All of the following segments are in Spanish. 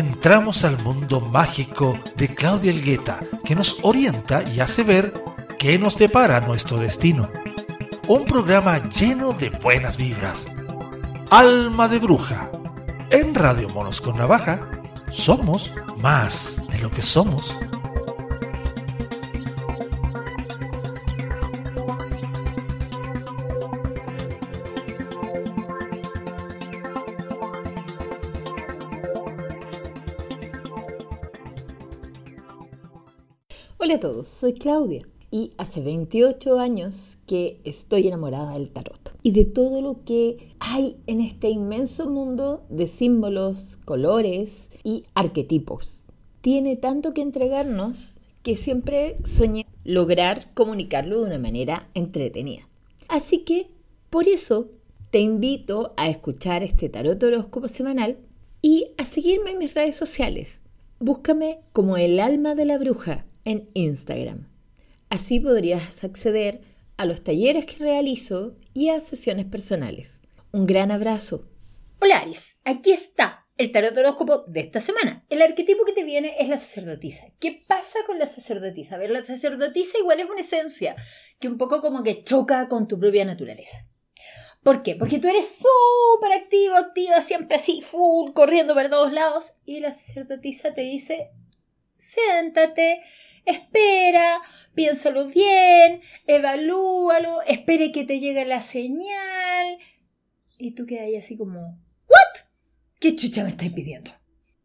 entramos al mundo mágico de Claudia Elgueta, que nos orienta y hace ver qué nos depara nuestro destino. Un programa lleno de buenas vibras. Alma de Bruja. En Radio Monos con Navaja, somos más de lo que somos. Soy Claudia y hace 28 años que estoy enamorada del tarot y de todo lo que hay en este inmenso mundo de símbolos, colores y arquetipos. Tiene tanto que entregarnos que siempre soñé lograr comunicarlo de una manera entretenida. Así que por eso te invito a escuchar este tarot horóscopo semanal y a seguirme en mis redes sociales. Búscame como el alma de la bruja en Instagram. Así podrías acceder a los talleres que realizo y a sesiones personales. Un gran abrazo. Hola Aries, aquí está el tarot horóscopo de esta semana. El arquetipo que te viene es la sacerdotisa. ¿Qué pasa con la sacerdotisa? A ver, la sacerdotisa igual es una esencia que un poco como que choca con tu propia naturaleza. ¿Por qué? Porque tú eres súper activo, activa, siempre así, full, corriendo por todos lados. Y la sacerdotisa te dice, siéntate, espera, piénsalo bien, evalúalo, espere que te llegue la señal. Y tú quedas ahí así como, ¿what? ¿Qué chucha me estáis pidiendo?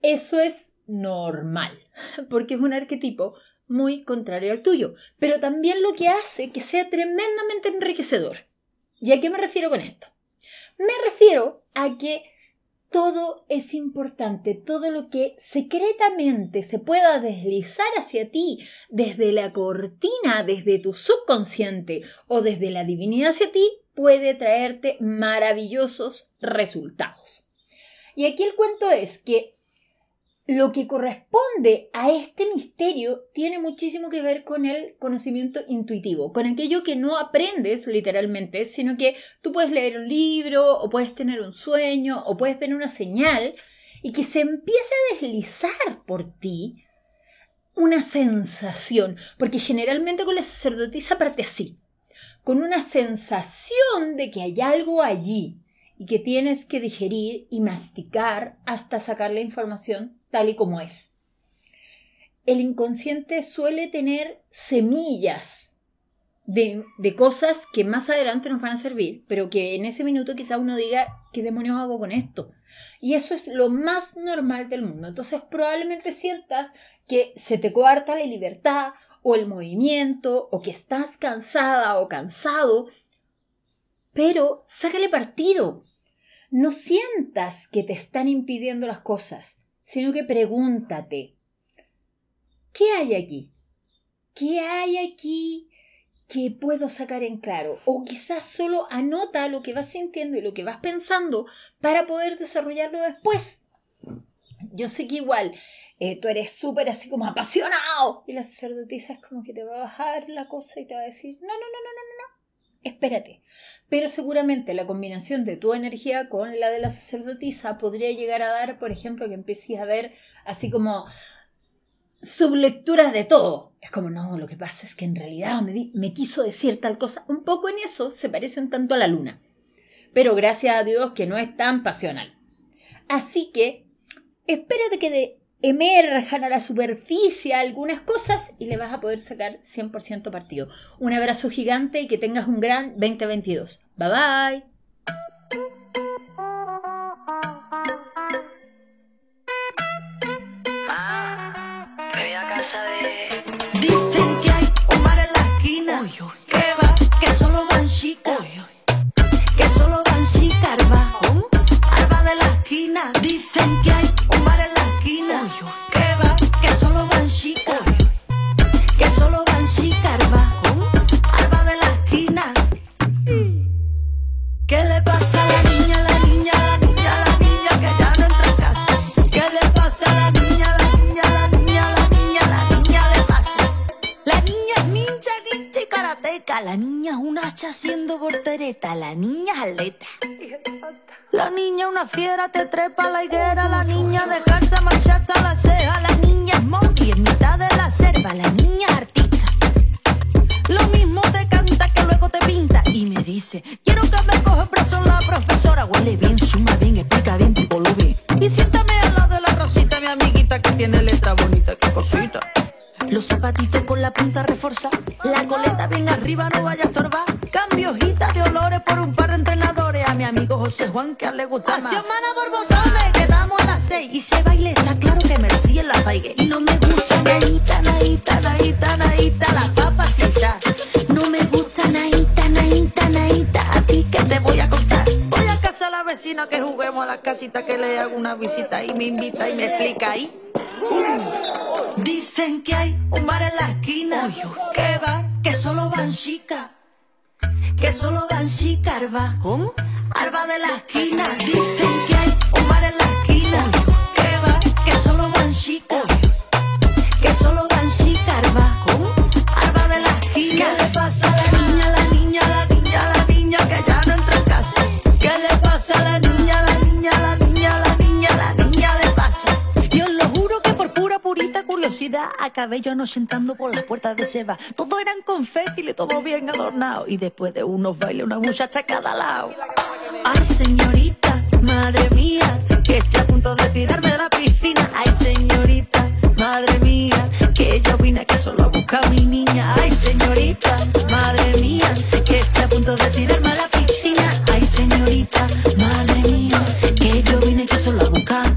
Eso es normal, porque es un arquetipo muy contrario al tuyo, pero también lo que hace que sea tremendamente enriquecedor. ¿Y a qué me refiero con esto? Me refiero a que todo es importante, todo lo que secretamente se pueda deslizar hacia ti desde la cortina, desde tu subconsciente o desde la divinidad hacia ti, puede traerte maravillosos resultados. Y aquí el cuento es que lo que corresponde a este misterio tiene muchísimo que ver con el conocimiento intuitivo, con aquello que no aprendes literalmente, sino que tú puedes leer un libro o puedes tener un sueño o puedes ver una señal y que se empiece a deslizar por ti una sensación, porque generalmente con la sacerdotisa parte así, con una sensación de que hay algo allí y que tienes que digerir y masticar hasta sacar la información tal y como es. El inconsciente suele tener semillas de, cosas que más adelante nos van a servir, pero que en ese minuto quizá uno diga, ¿qué demonios hago con esto? Y eso es lo más normal del mundo. Entonces probablemente sientas que se te coarta la libertad o el movimiento o que estás cansada o cansado, pero sácale partido. No sientas que te están impidiendo las cosas sino que pregúntate, ¿qué hay aquí? ¿Qué hay aquí que puedo sacar en claro? O quizás solo anota lo que vas sintiendo y lo que vas pensando para poder desarrollarlo después. Yo sé que igual eh, tú eres súper así como apasionado y la sacerdotisa es como que te va a bajar la cosa y te va a decir, no, no, no, no, no, no, espérate. Pero seguramente la combinación de tu energía con la de la sacerdotisa podría llegar a dar, por ejemplo, que empieces a ver así como sublecturas de todo. Es como, no, lo que pasa es que en realidad me, me quiso decir tal cosa. Un poco en eso se parece un tanto a la luna. Pero gracias a Dios que no es tan pasional. Así que, espérate que de emerjan a la superficie algunas cosas y le vas a poder sacar 100% partido. Un abrazo gigante y que tengas un gran 2022. Bye bye. Ah, Dicen que hay un mar en la esquina. Que va, que solo van chicas. Que solo van chicas, arba. Arba de la esquina. Dicen que hay La niña es un hacha haciendo portereta. La niña es atleta. La niña una fiera te trepa a la higuera, la niña de calza marcha hasta la ceja, la niña es monkey en mitad de la selva, la niña artista. Lo mismo te canta que luego te pinta y me dice, quiero que me coja brazo la profesora, huele bien, suma bien, explica bien, lo bien. Y siéntame al lado de la Rosita, mi amiguita que tiene letra bonita, qué cosita. Los zapatitos con la punta reforzada, la coleta bien arriba, no vaya a estorbar. Cambio hojita de olores por un par de entrenadores. A mi amigo José Juan que a él le gusta más. Mana por botones, quedamos a las seis. Y se baile, está claro que Merci en la paigue. Y no me gusta naíta, naíta, naíta, naíta, las papas sin sal. No me gusta naíta, naíta, naíta, a ti que te voy a contar. A casa a la vecina que juguemos a la casita que le hago una visita y me invita y me explica ahí. Dicen que hay un bar en la esquina. ¿Qué bar? Que solo van chicas. Que solo van chicas, Arba. ¿Cómo? Arba de la esquina. Dicen que hay un bar en la esquina. ¿Qué bar? Que solo van chicas. Que solo van chicas, Arba. ¿Cómo? Arba de la esquina. ¿Qué le pasa a la niña, la niña, la niña, la niña, la niña, la niña, la niña, la niña le pasa? Yo lo juro que por pura purita curiosidad acabé yo entrando por las puertas de Seba. Todo eran confeti, todo bien adornado. Y después de unos bailes, una muchacha a cada lado. Ay, señorita, madre mía, que estoy a punto de tirarme de la piscina. Ay, señorita, madre mía, que yo vine aquí solo a buscar a mi niña. Ay, señorita, madre mía, que estoy a punto de tirarme a la piscina. Señorita, madre mía, que yo vine aquí solo a buscar.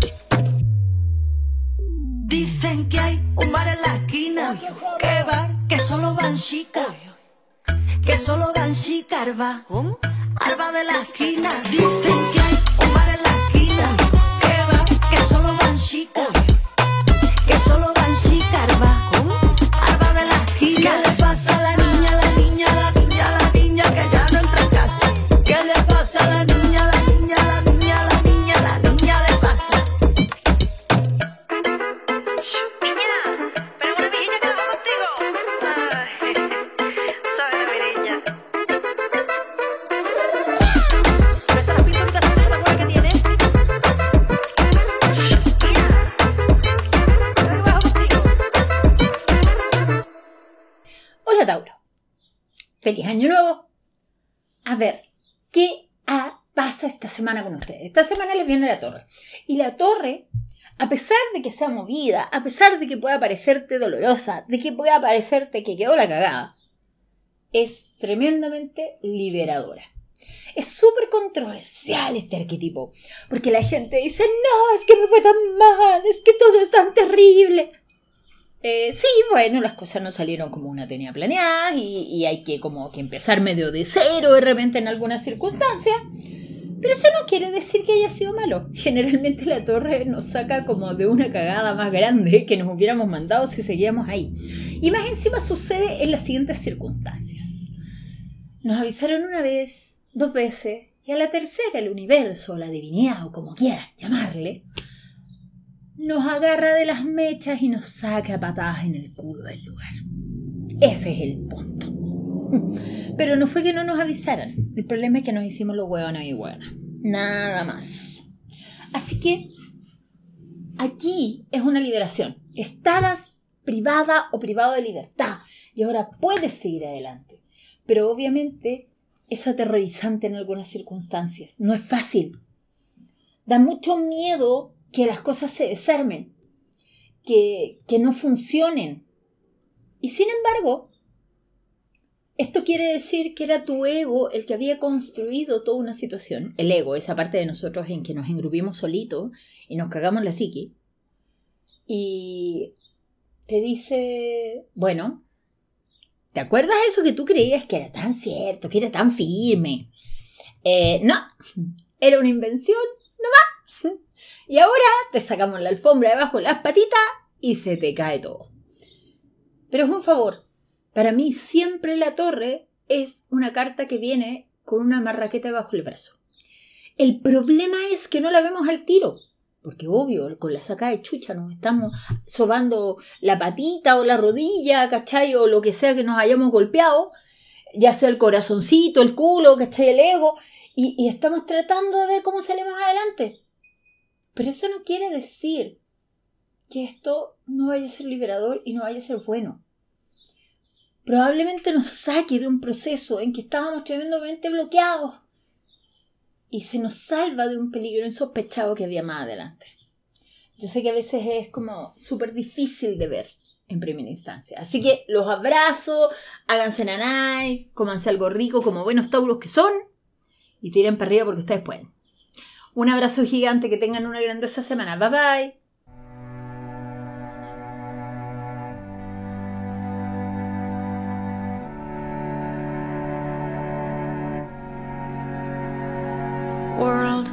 Dicen que hay un bar en la esquina. ¿Qué bar? Que solo van chicas. Que solo van chicas, Arba. ¿Cómo? Arba de la esquina. Dicen que hay un bar en la esquina. ¿Qué bar? Que solo van chicas. Que solo van chicas, Arba. ¿Cómo? Arba de la esquina. ¿Qué le pasa a la Feliz año nuevo. A ver, ¿qué ah, pasa esta semana con ustedes? Esta semana les viene la torre. Y la torre, a pesar de que sea movida, a pesar de que pueda parecerte dolorosa, de que pueda parecerte que quedó la cagada, es tremendamente liberadora. Es súper controversial este arquetipo, porque la gente dice, no, es que me fue tan mal, es que todo es tan terrible. Eh, sí, bueno, las cosas no salieron como una tenía planeadas y, hay que como que empezar medio de cero de repente en algunas circunstancias. Pero eso no quiere decir que haya sido malo. Generalmente la torre nos saca como de una cagada más grande que nos hubiéramos mandado si seguíamos ahí. Y más encima sucede en las siguientes circunstancias. Nos avisaron una vez, dos veces, y a la tercera el universo, la divinidad o como quieran llamarle, nos agarra de las mechas y nos saca a patadas en el culo del lugar. Ese es el punto. Pero no fue que no nos avisaran. El problema es que nos hicimos los hueones y hueonas. Nada más. Así que aquí es una liberación. Estabas privada o privado de libertad y ahora puedes seguir adelante. Pero obviamente es aterrorizante en algunas circunstancias. No es fácil. Da mucho miedo que las cosas se desarmen, que, que no funcionen. Y sin embargo, esto quiere decir que era tu ego el que había construido toda una situación. El ego, esa parte de nosotros en que nos engrupimos solitos y nos cagamos la psiqui. Y te dice, bueno, ¿te acuerdas eso que tú creías que era tan cierto, que era tan firme? Eh, no, era una invención, no va. Y ahora te sacamos la alfombra debajo de las patitas y se te cae todo. Pero es un favor. Para mí siempre la torre es una carta que viene con una marraqueta bajo el brazo. El problema es que no la vemos al tiro. Porque obvio, con la saca de chucha nos estamos sobando la patita o la rodilla, ¿cachai? O lo que sea que nos hayamos golpeado, ya sea el corazoncito, el culo, ¿cachai? El ego. y, y estamos tratando de ver cómo salimos adelante. Pero eso no quiere decir que esto no vaya a ser liberador y no vaya a ser bueno. Probablemente nos saque de un proceso en que estábamos tremendamente bloqueados y se nos salva de un peligro insospechado que había más adelante. Yo sé que a veces es como súper difícil de ver en primera instancia. Así que los abrazo, háganse nanay, cómanse algo rico como buenos tauros que son y tiren para arriba porque ustedes pueden. Un abrazo gigante, que tengan una grandiosa semana. Bye bye. world.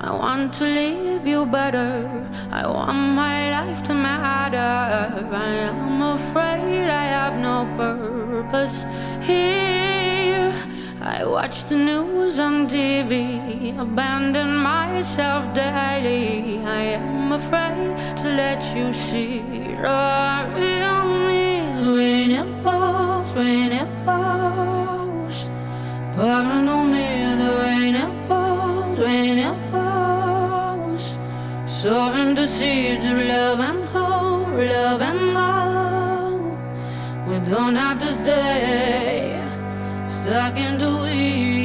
I want to leave you better. I want my life to matter. I am afraid I have no purpose here. I watch the news on TV, abandon myself daily. I am afraid to let you see the real me. When it falls, when it falls, on me, the rain it falls, when it falls, soaring seeds of love and hope, love and hope. We don't have to stay stuck in the weeds.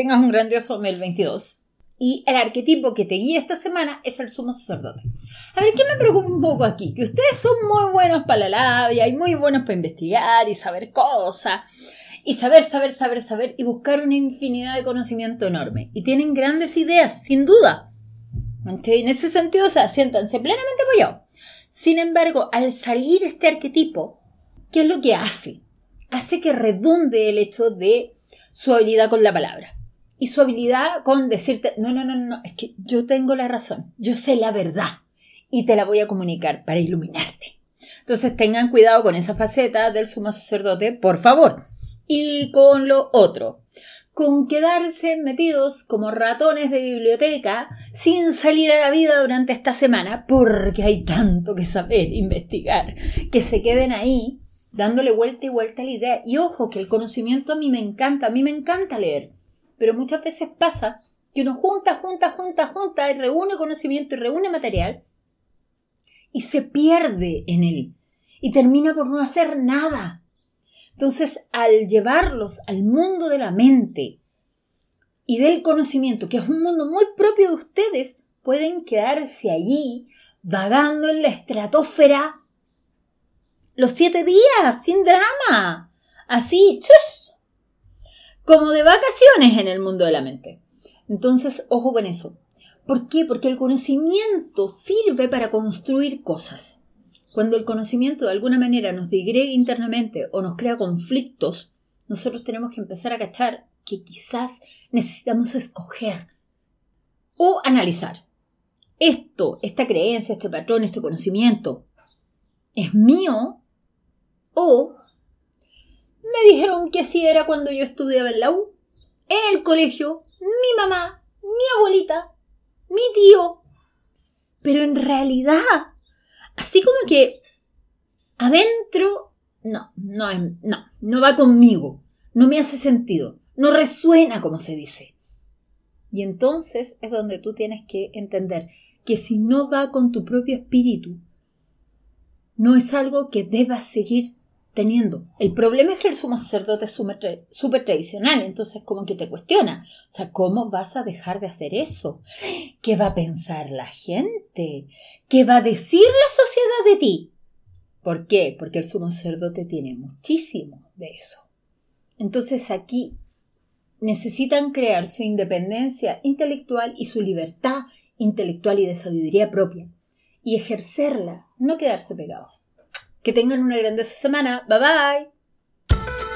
Tengas un grandioso 2022. Y el arquetipo que te guía esta semana es el sumo sacerdote. A ver, ¿qué me preocupa un poco aquí? Que ustedes son muy buenos para la labia y muy buenos para investigar y saber cosas. Y saber, saber, saber, saber y buscar una infinidad de conocimiento enorme. Y tienen grandes ideas, sin duda. En ese sentido, o sea, siéntanse plenamente apoyados. Sin embargo, al salir este arquetipo, ¿qué es lo que hace? Hace que redunde el hecho de su habilidad con la palabra y su habilidad con decirte, no, no, no, no, es que yo tengo la razón, yo sé la verdad y te la voy a comunicar para iluminarte. Entonces tengan cuidado con esa faceta del sumo sacerdote, por favor. Y con lo otro, con quedarse metidos como ratones de biblioteca sin salir a la vida durante esta semana, porque hay tanto que saber, investigar, que se queden ahí dándole vuelta y vuelta a la idea. Y ojo, que el conocimiento a mí me encanta, a mí me encanta leer pero muchas veces pasa que uno junta, junta, junta, junta y reúne conocimiento y reúne material y se pierde en él y termina por no hacer nada. Entonces, al llevarlos al mundo de la mente y del conocimiento, que es un mundo muy propio de ustedes, pueden quedarse allí vagando en la estratosfera los siete días, sin drama. Así, chus, como de vacaciones en el mundo de la mente. Entonces, ojo con eso. ¿Por qué? Porque el conocimiento sirve para construir cosas. Cuando el conocimiento de alguna manera nos digrega internamente o nos crea conflictos, nosotros tenemos que empezar a cachar que quizás necesitamos escoger o analizar. Esto, esta creencia, este patrón, este conocimiento, ¿es mío o me dijeron que así era cuando yo estudiaba en la U. En el colegio, mi mamá, mi abuelita, mi tío. Pero en realidad, así como que adentro, no, no, no, no va conmigo. No me hace sentido. No resuena como se dice. Y entonces es donde tú tienes que entender que si no va con tu propio espíritu, no es algo que debas seguir El problema es que el sumo sacerdote es súper tradicional, entonces como que te cuestiona. Sea, ¿cómo vas a dejar de hacer eso? ¿Qué va a pensar la gente? ¿Qué va a decir la sociedad de ti? ¿Por qué? Porque el sumo sacerdote tiene muchísimo de eso. Entonces aquí necesitan crear su independencia intelectual y su libertad intelectual y de sabiduría propia y ejercerla, no quedarse pegados. Que tengan una grandiosa semana. Bye bye.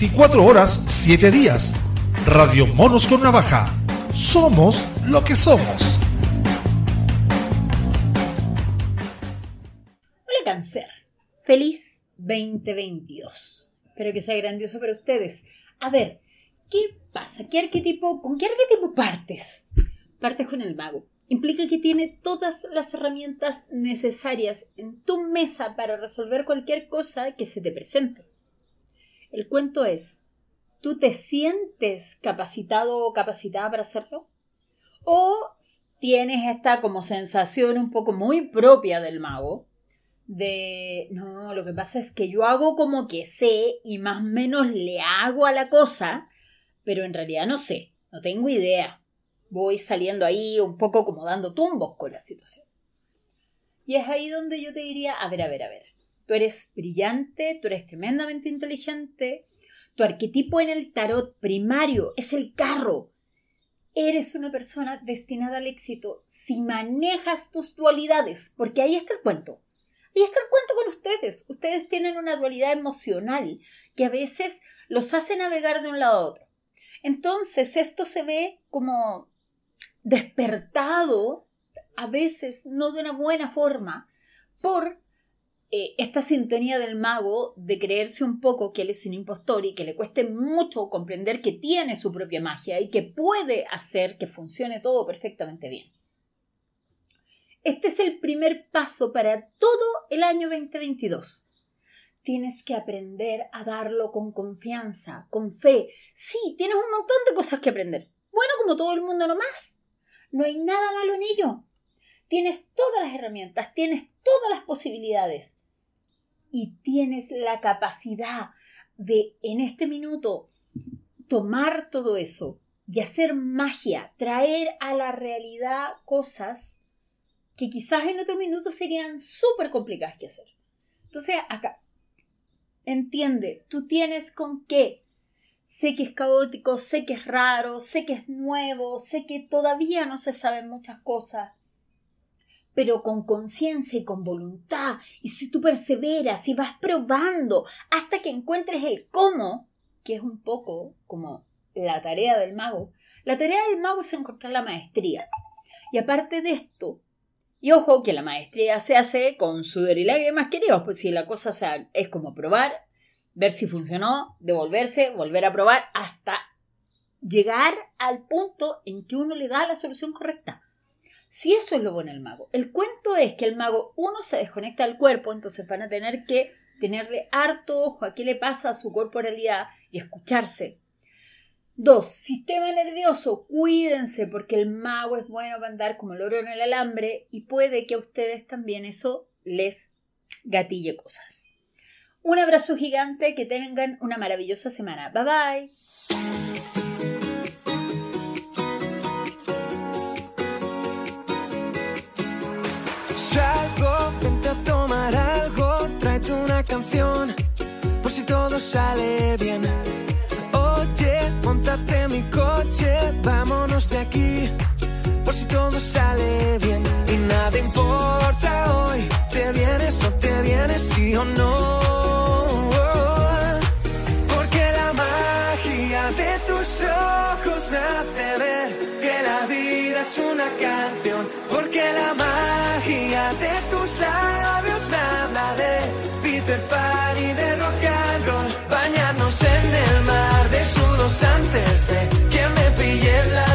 24 horas, 7 días. Radio Monos con Navaja. Somos lo que somos. Hola cáncer. Feliz 2022. Espero que sea grandioso para ustedes. A ver, ¿qué pasa? ¿Qué arquetipo, ¿Con qué arquetipo partes? Partes con el mago. Implica que tiene todas las herramientas necesarias en tu mesa para resolver cualquier cosa que se te presente. El cuento es, ¿tú te sientes capacitado o capacitada para hacerlo? ¿O tienes esta como sensación un poco muy propia del mago? De, no, lo que pasa es que yo hago como que sé y más o menos le hago a la cosa, pero en realidad no sé, no tengo idea voy saliendo ahí un poco como dando tumbos con la situación. Y es ahí donde yo te diría, a ver, a ver, a ver, tú eres brillante, tú eres tremendamente inteligente, tu arquetipo en el tarot primario es el carro. Eres una persona destinada al éxito si manejas tus dualidades, porque ahí está el cuento. Ahí está el cuento con ustedes. Ustedes tienen una dualidad emocional que a veces los hace navegar de un lado a otro. Entonces esto se ve como despertado, a veces no de una buena forma, por eh, esta sintonía del mago de creerse un poco que él es un impostor y que le cueste mucho comprender que tiene su propia magia y que puede hacer que funcione todo perfectamente bien. Este es el primer paso para todo el año 2022. Tienes que aprender a darlo con confianza, con fe. Sí, tienes un montón de cosas que aprender. Bueno, como todo el mundo nomás. No hay nada malo en ello. Tienes todas las herramientas, tienes todas las posibilidades y tienes la capacidad de en este minuto tomar todo eso y hacer magia, traer a la realidad cosas que quizás en otro minuto serían súper complicadas que hacer. Entonces, acá, entiende, tú tienes con qué Sé que es caótico, sé que es raro, sé que es nuevo, sé que todavía no se saben muchas cosas. Pero con conciencia y con voluntad, y si tú perseveras y vas probando hasta que encuentres el cómo, que es un poco como la tarea del mago, la tarea del mago es encontrar la maestría. Y aparte de esto, y ojo que la maestría se hace con sudor y lágrimas, queridos, pues si la cosa es como probar ver si funcionó, devolverse, volver a probar, hasta llegar al punto en que uno le da la solución correcta. Si eso es lo bueno del mago. El cuento es que el mago, uno, se desconecta del cuerpo, entonces van a tener que tenerle harto ojo a qué le pasa a su corporalidad y escucharse. Dos, sistema nervioso, cuídense porque el mago es bueno para andar como el oro en el alambre y puede que a ustedes también eso les gatille cosas. Un abrazo gigante, que tengan una maravillosa semana. Bye bye. Por si todo sale bien. Oye, montate mi coche, vámonos de aquí, por si todo sale bien. Y nada importa hoy, te vienes o te vienes, sí o no. de tus ojos me hace ver que la vida es una canción, porque la magia de tus labios me habla de Peter Pan y de rock and bañarnos en el mar de sudos antes de que me pille la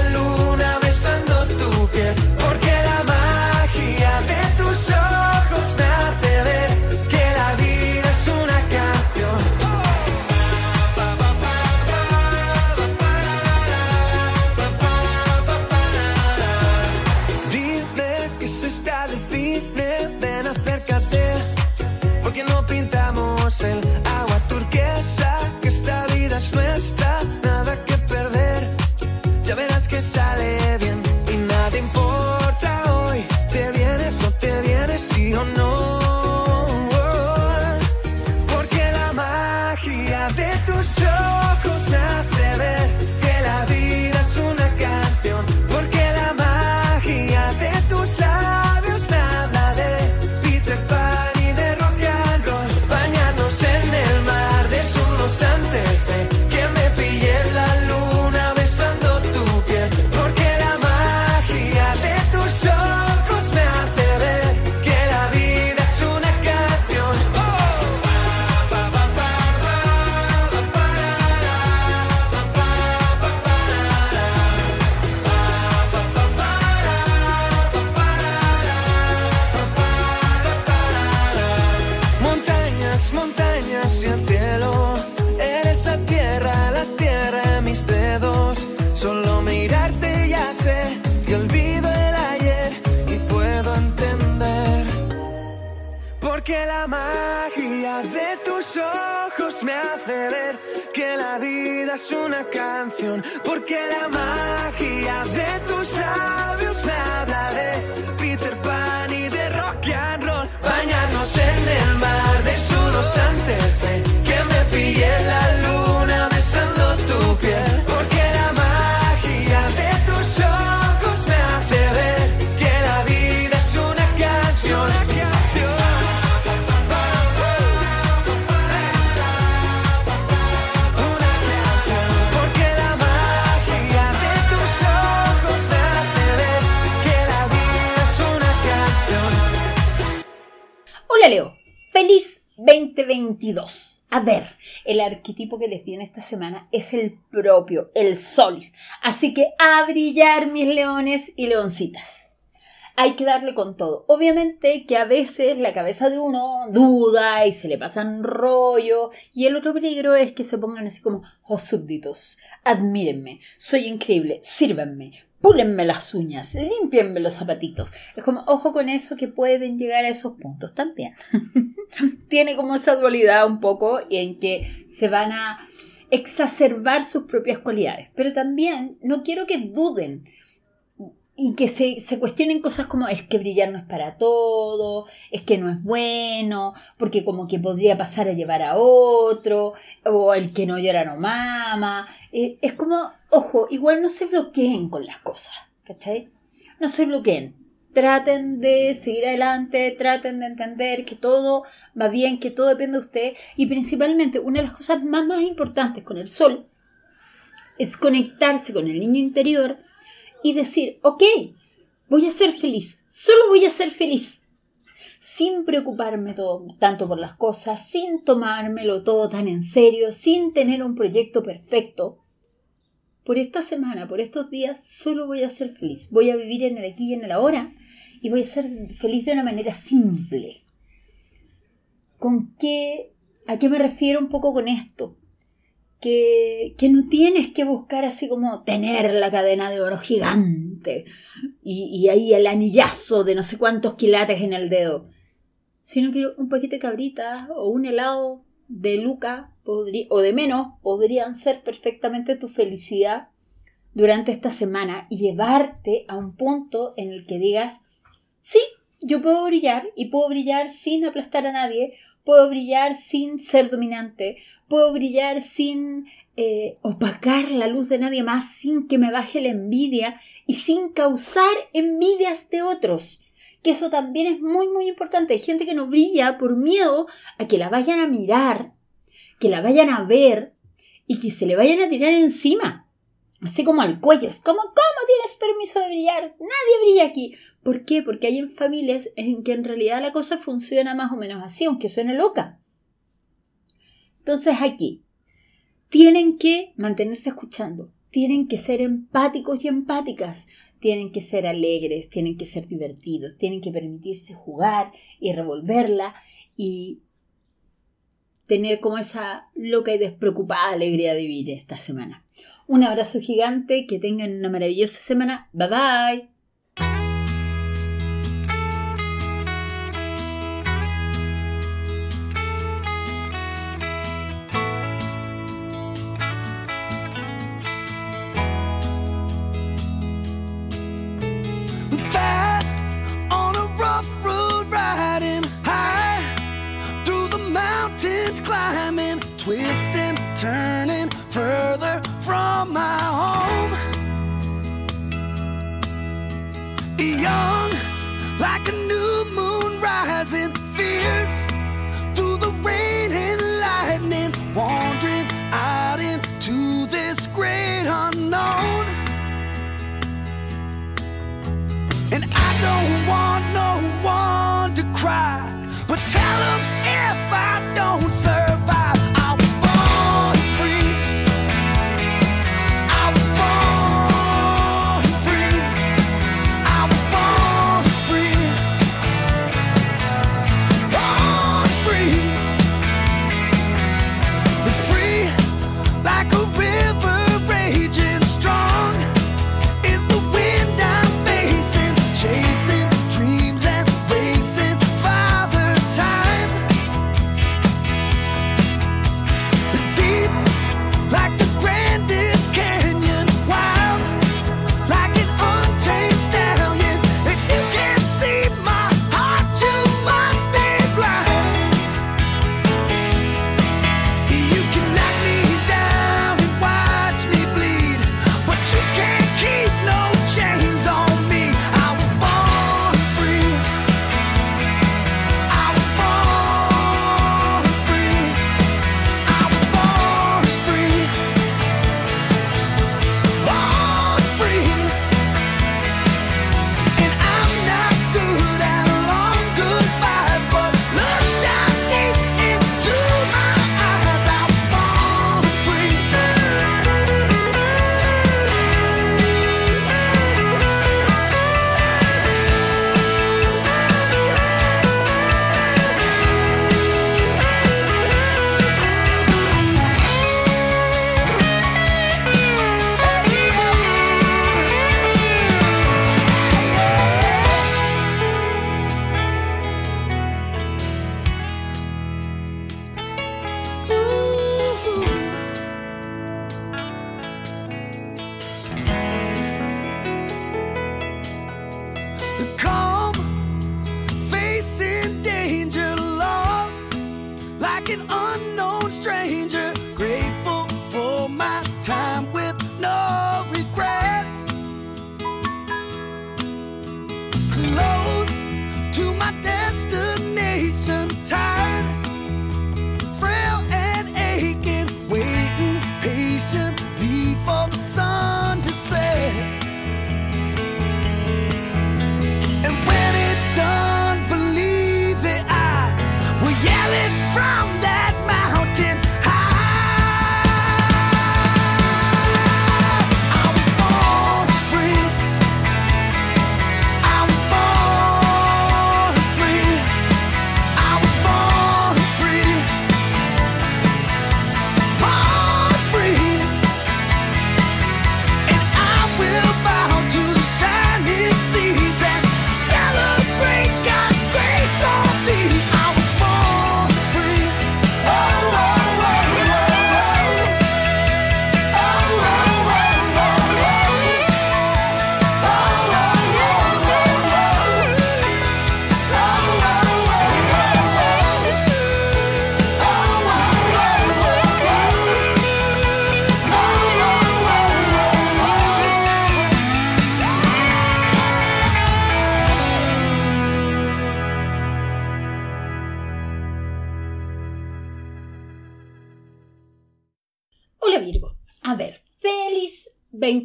que les di en esta semana es el propio, el sol. Así que a brillar mis leones y leoncitas. Hay que darle con todo. Obviamente que a veces la cabeza de uno duda y se le pasan rollo. Y el otro peligro es que se pongan así como, oh súbditos, admírenme, soy increíble, sírvanme, púlenme las uñas, limpienme los zapatitos. Es como, ojo con eso que pueden llegar a esos puntos también. Tiene como esa dualidad un poco en que se van a exacerbar sus propias cualidades. Pero también no quiero que duden y que se, se cuestionen cosas como es que brillar no es para todo, es que no es bueno, porque como que podría pasar a llevar a otro, o el que no llora no mama. Eh, es como, ojo, igual no se bloqueen con las cosas, ¿cachai? No se bloqueen. Traten de seguir adelante, traten de entender que todo va bien, que todo depende de usted. Y principalmente, una de las cosas más, más importantes con el sol es conectarse con el niño interior y decir, ok, voy a ser feliz, solo voy a ser feliz, sin preocuparme todo- tanto por las cosas, sin tomármelo todo tan en serio, sin tener un proyecto perfecto. Por esta semana, por estos días, solo voy a ser feliz. Voy a vivir en el aquí y en el ahora y voy a ser feliz de una manera simple. ¿Con qué? ¿A qué me refiero un poco con esto? Que, no tienes que buscar así como tener la cadena de oro gigante y, y ahí el anillazo de no sé cuántos quilates en el dedo, sino que un paquete de cabritas o un helado de Luca o de menos podrían ser perfectamente tu felicidad durante esta semana y llevarte a un punto en el que digas, sí, yo puedo brillar y puedo brillar sin aplastar a nadie, puedo brillar sin ser dominante, puedo brillar sin eh, opacar la luz de nadie más, sin que me baje la envidia y sin causar envidias de otros. Que eso también es muy, muy importante. Hay gente que no brilla por miedo a que la vayan a mirar, que la vayan a ver y que se le vayan a tirar encima. Así como al cuello. Es como, ¿cómo tienes permiso de brillar? Nadie brilla aquí. ¿Por qué? Porque hay en familias en que en realidad la cosa funciona más o menos así, aunque suene loca. Entonces aquí, tienen que mantenerse escuchando, tienen que ser empáticos y empáticas, tienen que ser alegres, tienen que ser divertidos, tienen que permitirse jugar y revolverla y tener como esa loca y despreocupada alegría de vivir esta semana. Un abrazo gigante, que tengan una maravillosa semana. Bye bye.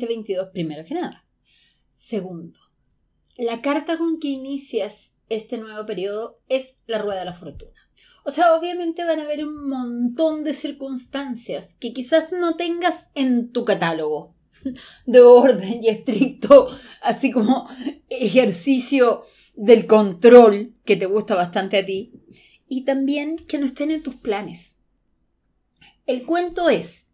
2022 primero que nada. Segundo, la carta con que inicias este nuevo periodo es la rueda de la fortuna. O sea, obviamente van a haber un montón de circunstancias que quizás no tengas en tu catálogo de orden y estricto, así como ejercicio del control que te gusta bastante a ti, y también que no estén en tus planes. El cuento es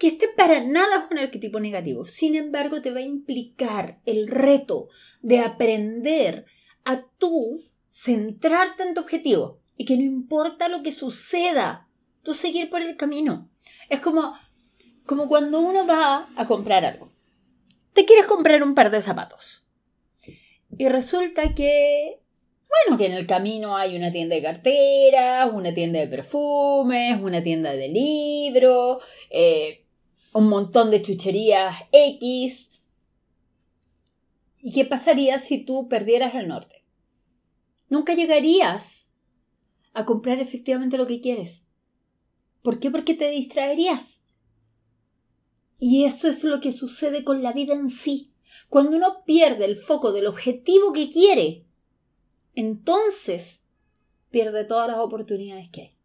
que este para nada es un arquetipo negativo. Sin embargo, te va a implicar el reto de aprender a tú centrarte en tu objetivo y que no importa lo que suceda, tú seguir por el camino. Es como, como cuando uno va a comprar algo. Te quieres comprar un par de zapatos. Y resulta que, bueno, que en el camino hay una tienda de carteras, una tienda de perfumes, una tienda de libros, eh, un montón de chucherías X. ¿Y qué pasaría si tú perdieras el norte? Nunca llegarías a comprar efectivamente lo que quieres. ¿Por qué? Porque te distraerías. Y eso es lo que sucede con la vida en sí. Cuando uno pierde el foco del objetivo que quiere, entonces pierde todas las oportunidades que hay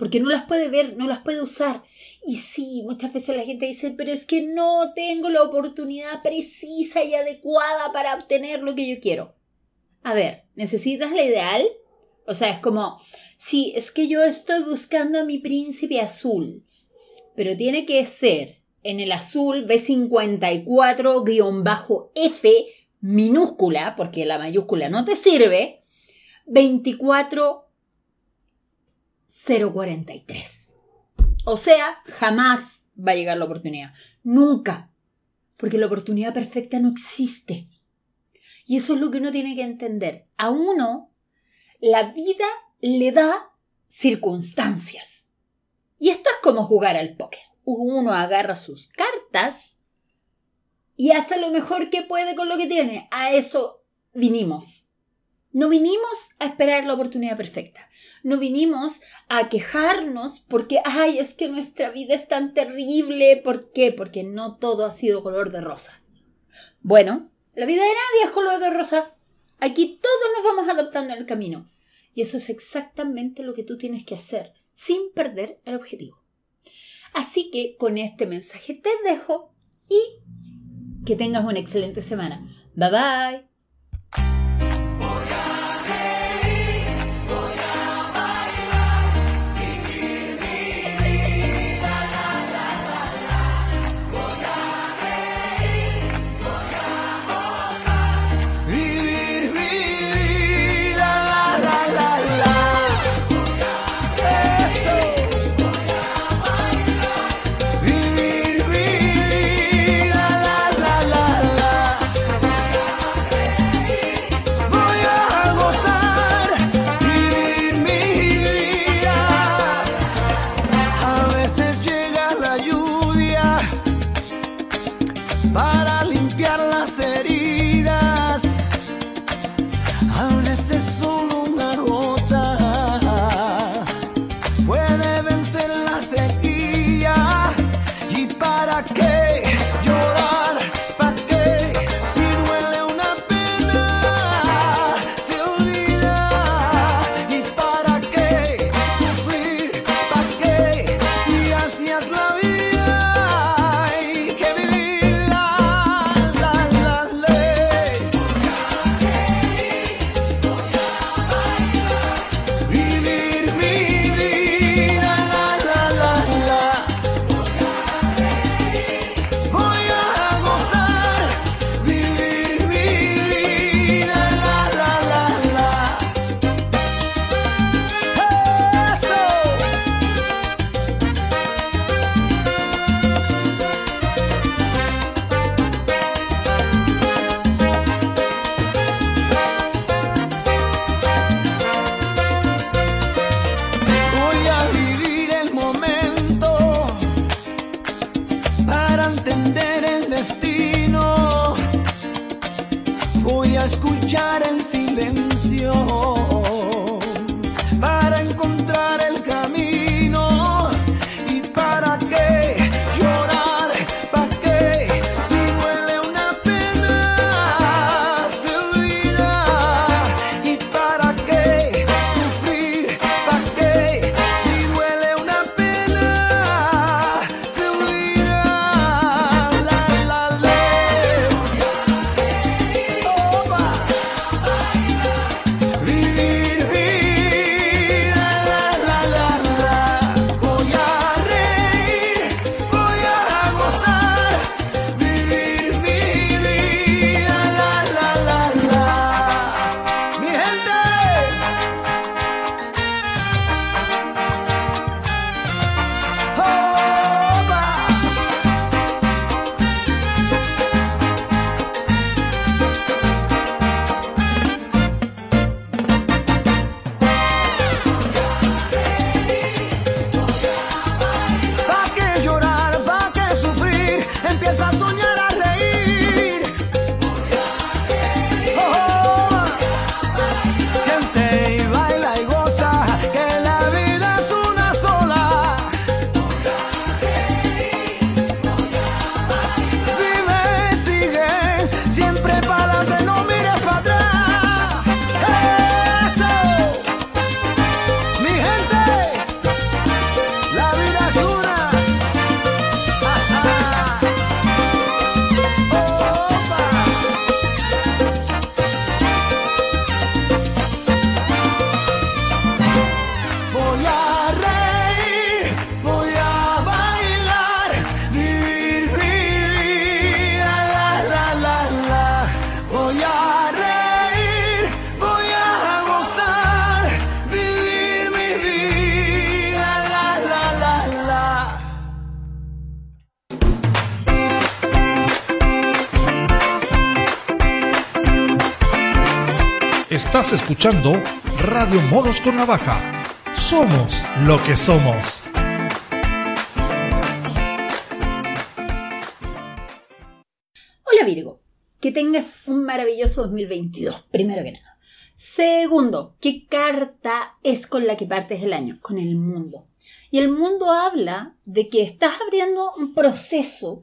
porque no las puede ver, no las puede usar. Y sí, muchas veces la gente dice, pero es que no tengo la oportunidad precisa y adecuada para obtener lo que yo quiero. A ver, ¿necesitas la ideal? O sea, es como, sí, es que yo estoy buscando a mi príncipe azul, pero tiene que ser en el azul B54-F minúscula, porque la mayúscula no te sirve, 24 043. O sea, jamás va a llegar la oportunidad. Nunca. Porque la oportunidad perfecta no existe. Y eso es lo que uno tiene que entender. A uno, la vida le da circunstancias. Y esto es como jugar al póker. Uno agarra sus cartas y hace lo mejor que puede con lo que tiene. A eso vinimos. No vinimos a esperar la oportunidad perfecta. No vinimos a quejarnos porque, ay, es que nuestra vida es tan terrible. ¿Por qué? Porque no todo ha sido color de rosa. Bueno, la vida de nadie es color de rosa. Aquí todos nos vamos adaptando en el camino. Y eso es exactamente lo que tú tienes que hacer, sin perder el objetivo. Así que con este mensaje te dejo y que tengas una excelente semana. Bye bye. Estás escuchando Radio Moros con Navaja. Somos lo que somos. Hola Virgo, que tengas un maravilloso 2022, primero que nada. Segundo, ¿qué carta es con la que partes el año? Con el mundo. Y el mundo habla de que estás abriendo un proceso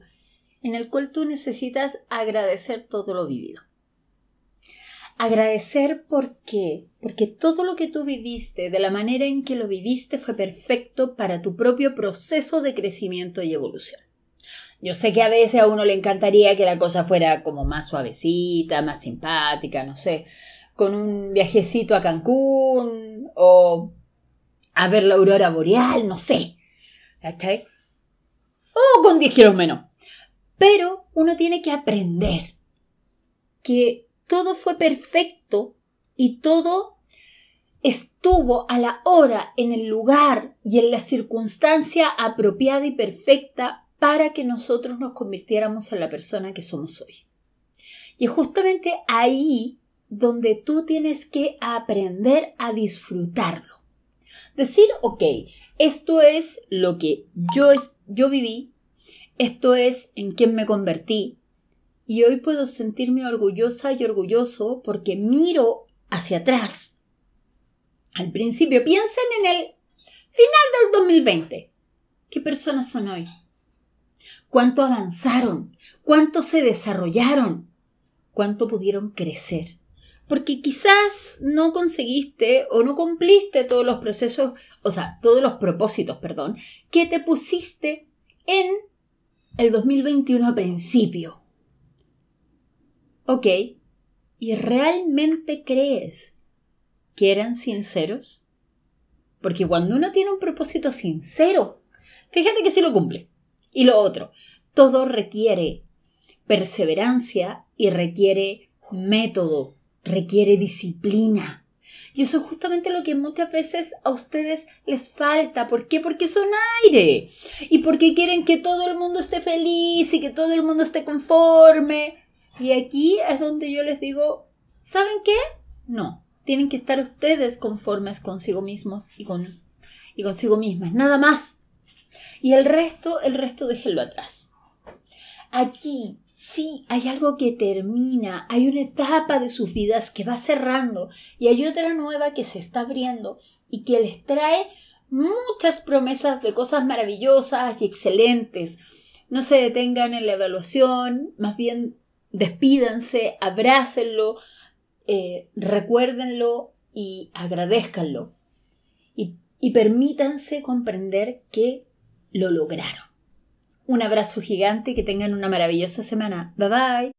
en el cual tú necesitas agradecer todo lo vivido. Agradecer por qué? Porque todo lo que tú viviste, de la manera en que lo viviste, fue perfecto para tu propio proceso de crecimiento y evolución. Yo sé que a veces a uno le encantaría que la cosa fuera como más suavecita, más simpática, no sé, con un viajecito a Cancún o a ver la aurora boreal, no sé. ¿Cachai? O con 10 kilos menos. Pero uno tiene que aprender que todo fue perfecto y todo estuvo a la hora, en el lugar y en la circunstancia apropiada y perfecta para que nosotros nos convirtiéramos en la persona que somos hoy. Y es justamente ahí donde tú tienes que aprender a disfrutarlo. Decir, ok, esto es lo que yo, yo viví, esto es en quien me convertí, y hoy puedo sentirme orgullosa y orgulloso porque miro hacia atrás. Al principio, piensen en el final del 2020. ¿Qué personas son hoy? ¿Cuánto avanzaron? ¿Cuánto se desarrollaron? ¿Cuánto pudieron crecer? Porque quizás no conseguiste o no cumpliste todos los procesos, o sea, todos los propósitos, perdón, que te pusiste en el 2021 a principio. Ok, ¿y realmente crees que eran sinceros? Porque cuando uno tiene un propósito sincero, fíjate que sí lo cumple. Y lo otro, todo requiere perseverancia y requiere método, requiere disciplina. Y eso es justamente lo que muchas veces a ustedes les falta. ¿Por qué? Porque son aire. Y porque quieren que todo el mundo esté feliz y que todo el mundo esté conforme. Y aquí es donde yo les digo, ¿saben qué? No, tienen que estar ustedes conformes consigo mismos y, con, y consigo mismas, nada más. Y el resto, el resto déjenlo atrás. Aquí sí hay algo que termina, hay una etapa de sus vidas que va cerrando y hay otra nueva que se está abriendo y que les trae muchas promesas de cosas maravillosas y excelentes. No se detengan en la evaluación, más bien despídanse, abrácenlo, eh, recuérdenlo y agradezcanlo. Y, y permítanse comprender que lo lograron. Un abrazo gigante y que tengan una maravillosa semana. Bye bye.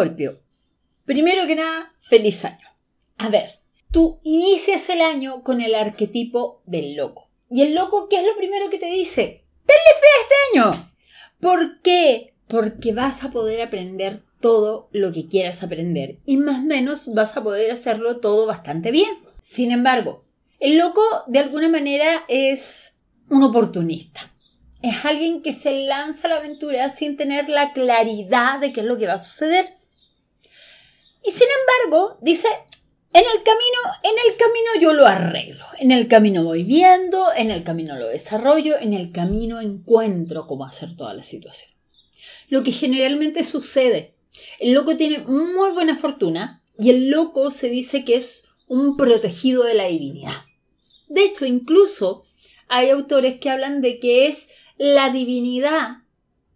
Escorpio. Primero que nada, feliz año. A ver, tú inicias el año con el arquetipo del loco. ¿Y el loco qué es lo primero que te dice? ¡Tenle este año! ¿Por qué? Porque vas a poder aprender todo lo que quieras aprender y más o menos vas a poder hacerlo todo bastante bien. Sin embargo, el loco de alguna manera es un oportunista. Es alguien que se lanza a la aventura sin tener la claridad de qué es lo que va a suceder. Y sin embargo, dice, en el camino, en el camino yo lo arreglo, en el camino voy viendo, en el camino lo desarrollo, en el camino encuentro cómo hacer toda la situación. Lo que generalmente sucede, el loco tiene muy buena fortuna y el loco se dice que es un protegido de la divinidad. De hecho, incluso hay autores que hablan de que es la divinidad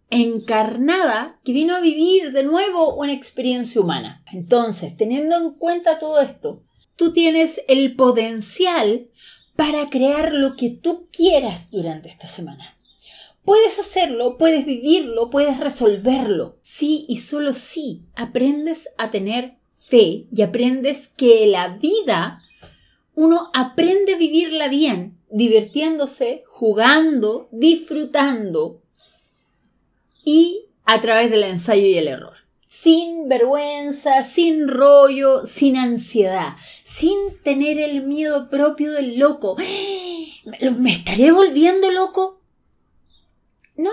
encarnada que vino a vivir de nuevo una experiencia humana. Entonces, teniendo en cuenta todo esto, tú tienes el potencial para crear lo que tú quieras durante esta semana. Puedes hacerlo, puedes vivirlo, puedes resolverlo. Sí y solo si aprendes a tener fe y aprendes que la vida, uno aprende a vivirla bien, divirtiéndose, jugando, disfrutando y a través del ensayo y el error. Sin vergüenza, sin rollo, sin ansiedad, sin tener el miedo propio del loco. ¿Me estaré volviendo loco? No.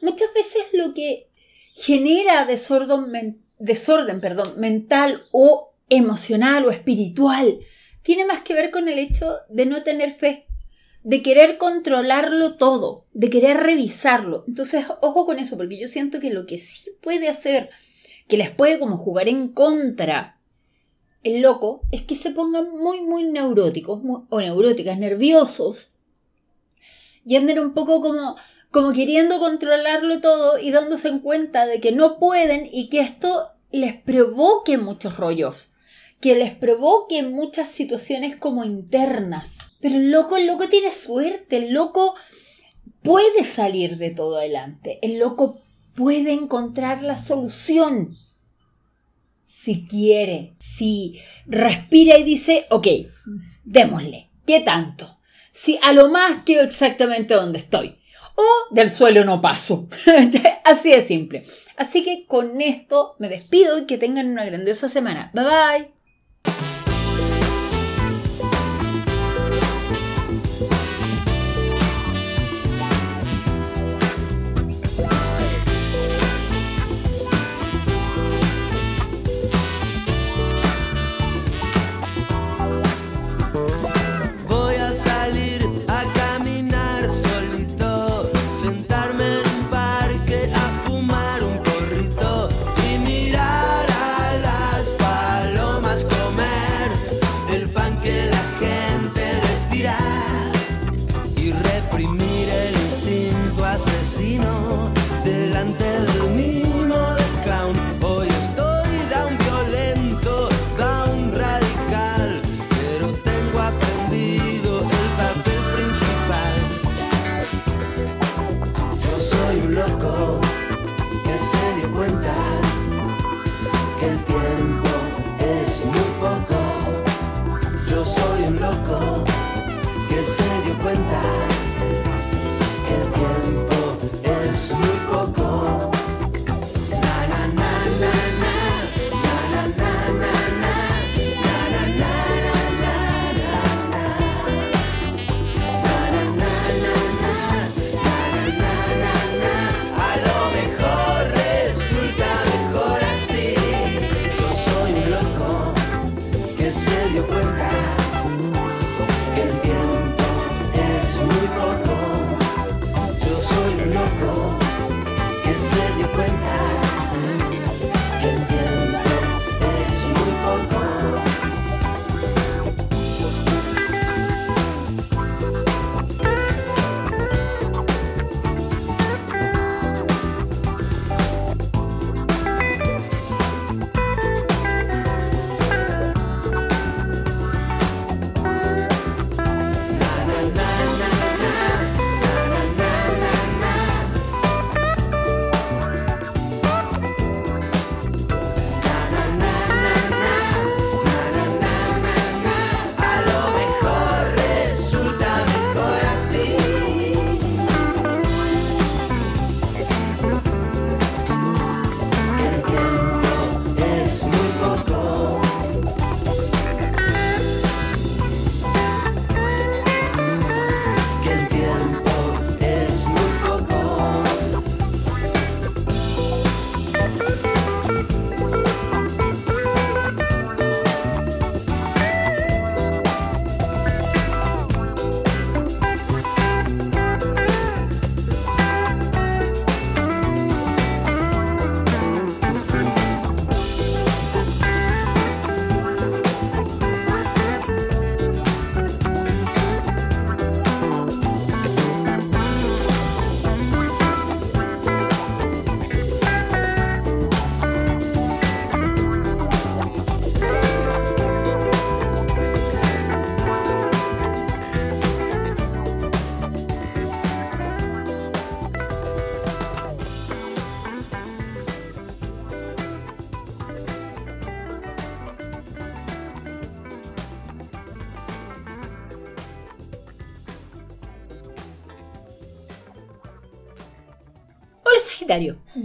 Muchas veces lo que genera desorden, mental o emocional o espiritual tiene más que ver con el hecho de no tener fe, de querer controlarlo todo, de querer revisarlo. Entonces, ojo con eso, porque yo siento que lo que sí puede hacer, que les puede como jugar en contra el loco, es que se pongan muy, muy neuróticos o neuróticas, nerviosos, y anden un poco como, como queriendo controlarlo todo y dándose en cuenta de que no pueden y que esto les provoque muchos rollos, que les provoque muchas situaciones como internas. Pero el loco, el loco tiene suerte, el loco puede salir de todo adelante, el loco puede encontrar la solución. Si quiere, si respira y dice, ok, démosle, ¿qué tanto? Si a lo más quedo exactamente donde estoy. O del suelo no paso. Así de simple. Así que con esto me despido y que tengan una grandiosa semana. Bye bye.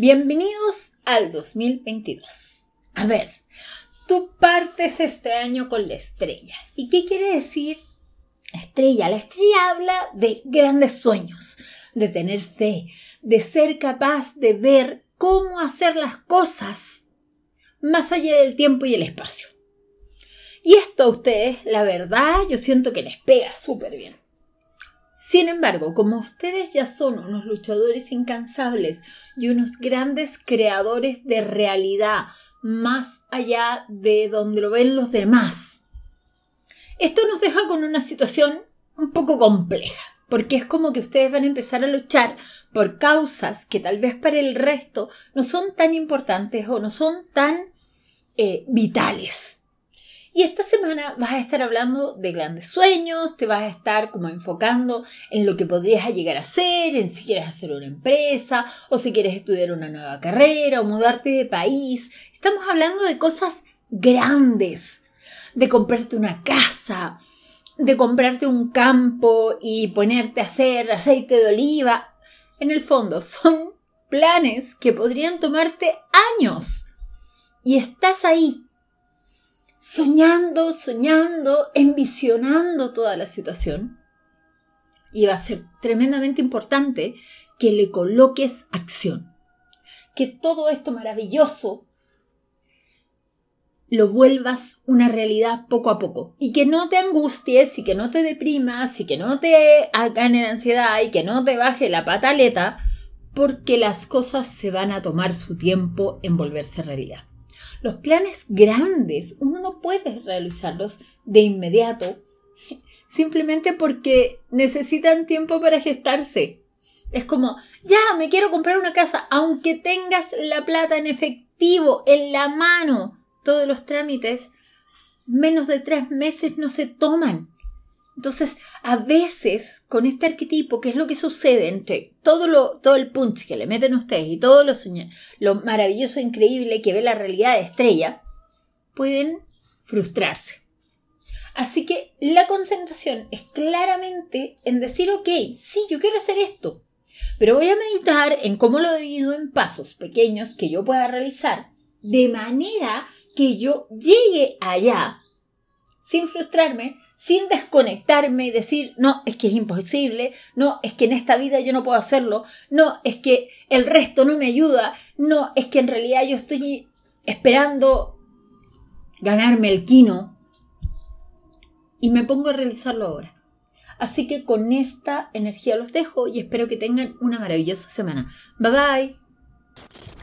Bienvenidos al 2022. A ver, tú partes este año con la estrella. ¿Y qué quiere decir estrella? La estrella habla de grandes sueños, de tener fe, de ser capaz de ver cómo hacer las cosas más allá del tiempo y el espacio. Y esto a ustedes, la verdad, yo siento que les pega súper bien. Sin embargo, como ustedes ya son unos luchadores incansables y unos grandes creadores de realidad más allá de donde lo ven los demás, esto nos deja con una situación un poco compleja, porque es como que ustedes van a empezar a luchar por causas que tal vez para el resto no son tan importantes o no son tan eh, vitales. Y esta semana vas a estar hablando de grandes sueños, te vas a estar como enfocando en lo que podrías llegar a hacer, en si quieres hacer una empresa o si quieres estudiar una nueva carrera o mudarte de país. Estamos hablando de cosas grandes, de comprarte una casa, de comprarte un campo y ponerte a hacer aceite de oliva. En el fondo son planes que podrían tomarte años. Y estás ahí soñando, soñando, envisionando toda la situación. Y va a ser tremendamente importante que le coloques acción. Que todo esto maravilloso lo vuelvas una realidad poco a poco. Y que no te angusties y que no te deprimas y que no te gane ansiedad y que no te baje la pataleta porque las cosas se van a tomar su tiempo en volverse realidad. Los planes grandes uno no puede realizarlos de inmediato, simplemente porque necesitan tiempo para gestarse. Es como, ya, me quiero comprar una casa, aunque tengas la plata en efectivo, en la mano, todos los trámites, menos de tres meses no se toman. Entonces, a veces, con este arquetipo, ¿qué es lo que sucede entre todo, todo el punch que le meten ustedes y todo lo, lo maravilloso, increíble que ve la realidad de estrella, pueden frustrarse. Así que la concentración es claramente en decir, ok, sí, yo quiero hacer esto, pero voy a meditar en cómo lo divido en pasos pequeños que yo pueda realizar, de manera que yo llegue allá sin frustrarme, sin desconectarme y decir, no, es que es imposible, no, es que en esta vida yo no puedo hacerlo, no, es que el resto no me ayuda, no, es que en realidad yo estoy esperando ganarme el quino y me pongo a realizarlo ahora. Así que con esta energía los dejo y espero que tengan una maravillosa semana. Bye bye.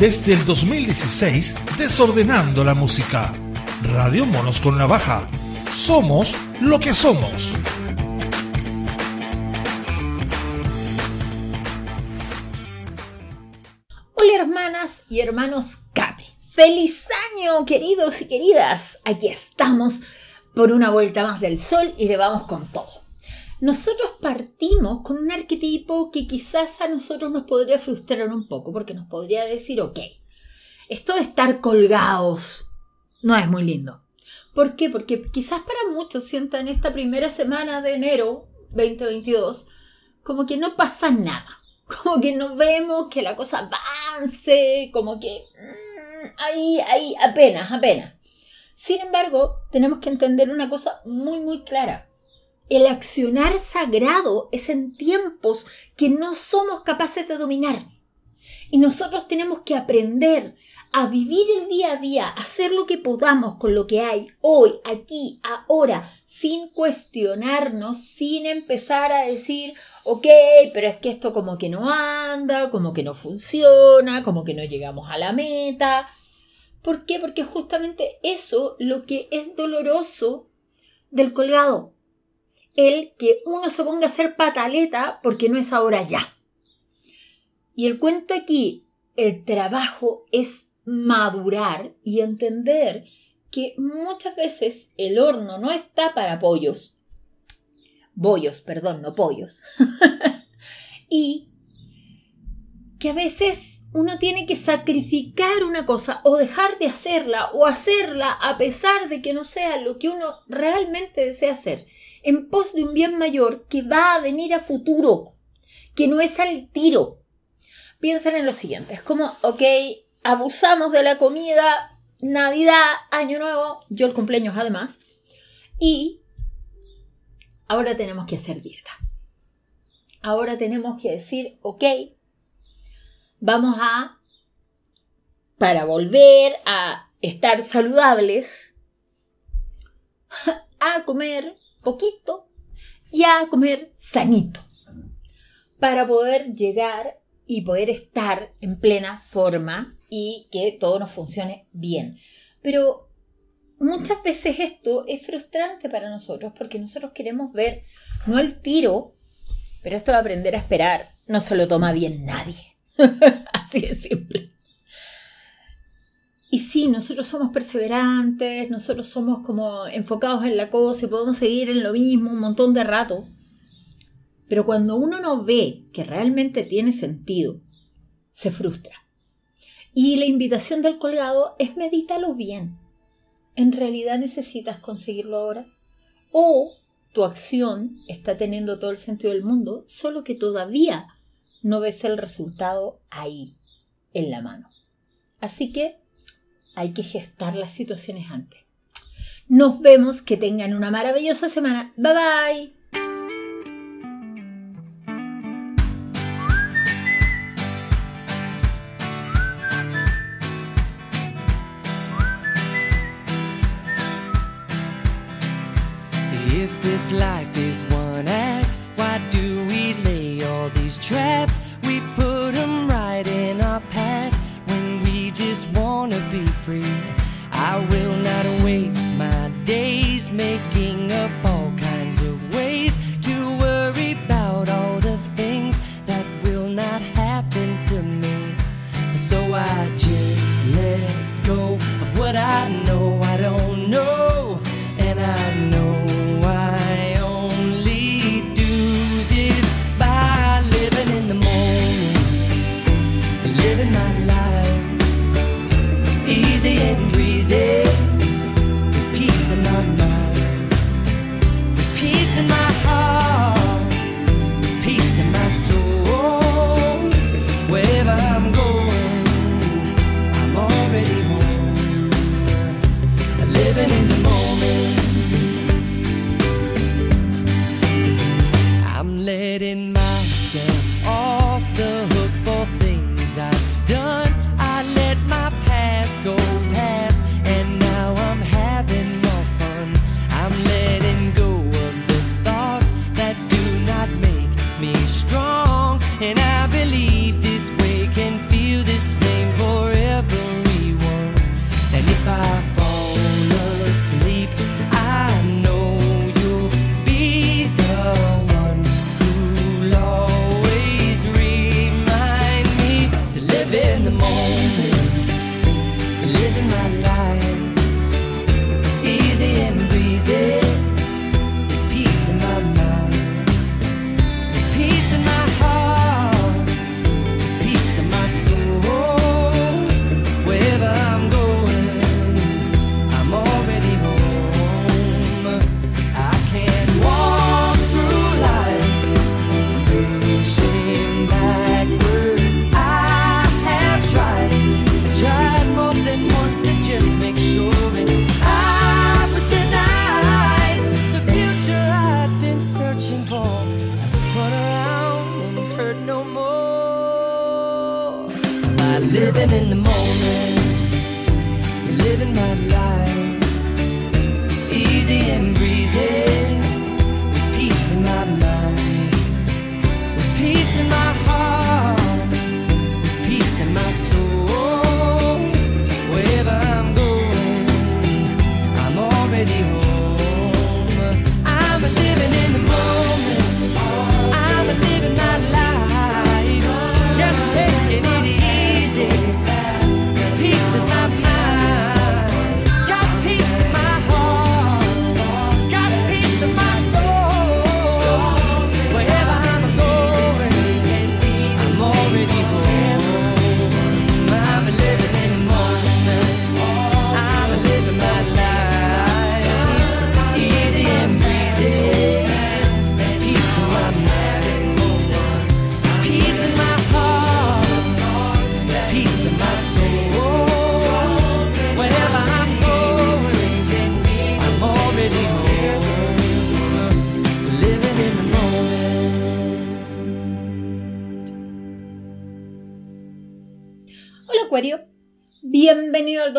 Desde el 2016, desordenando la música. Radio Monos con Navaja. Somos lo que somos. Hola hermanas y hermanos Capri. ¡Feliz año, queridos y queridas! Aquí estamos por una vuelta más del sol y le vamos con todo. Nosotros partimos con un arquetipo que quizás a nosotros nos podría frustrar un poco porque nos podría decir, ok, esto de estar colgados no es muy lindo. ¿Por qué? Porque quizás para muchos sientan esta primera semana de enero 2022 como que no pasa nada. Como que no vemos que la cosa avance, como que mm, ahí, ahí, apenas, apenas. Sin embargo, tenemos que entender una cosa muy, muy clara. El accionar sagrado es en tiempos que no somos capaces de dominar. Y nosotros tenemos que aprender a vivir el día a día, hacer lo que podamos con lo que hay hoy, aquí, ahora, sin cuestionarnos, sin empezar a decir, ok, pero es que esto como que no anda, como que no funciona, como que no llegamos a la meta. ¿Por qué? Porque justamente eso lo que es doloroso del colgado. El que uno se ponga a hacer pataleta porque no es ahora ya. Y el cuento aquí, el trabajo es madurar y entender que muchas veces el horno no está para pollos. Bollos, perdón, no pollos. y que a veces uno tiene que sacrificar una cosa o dejar de hacerla o hacerla a pesar de que no sea lo que uno realmente desea hacer, en pos de un bien mayor que va a venir a futuro, que no es al tiro. Piensen en lo siguiente, es como, ok, abusamos de la comida, Navidad, Año Nuevo, yo el cumpleaños además, y ahora tenemos que hacer dieta. Ahora tenemos que decir, ok, vamos a, para volver a estar saludables, a comer poquito y a comer sanito, para poder llegar y poder estar en plena forma y que todo nos funcione bien. Pero muchas veces esto es frustrante para nosotros porque nosotros queremos ver no el tiro, pero esto de aprender a esperar no se lo toma bien nadie. Así de simple. Y sí, nosotros somos perseverantes, nosotros somos como enfocados en la cosa y podemos seguir en lo mismo un montón de rato. Pero cuando uno no ve que realmente tiene sentido, se frustra. Y la invitación del colgado es medítalo bien. ¿En realidad necesitas conseguirlo ahora? ¿O tu acción está teniendo todo el sentido del mundo, solo que todavía no ves el resultado ahí, en la mano? Así que hay que gestar las situaciones antes. Nos vemos, que tengan una maravillosa semana. Bye bye. This life is one act, why do we lay all these traps? free. I will not waste my days making my life,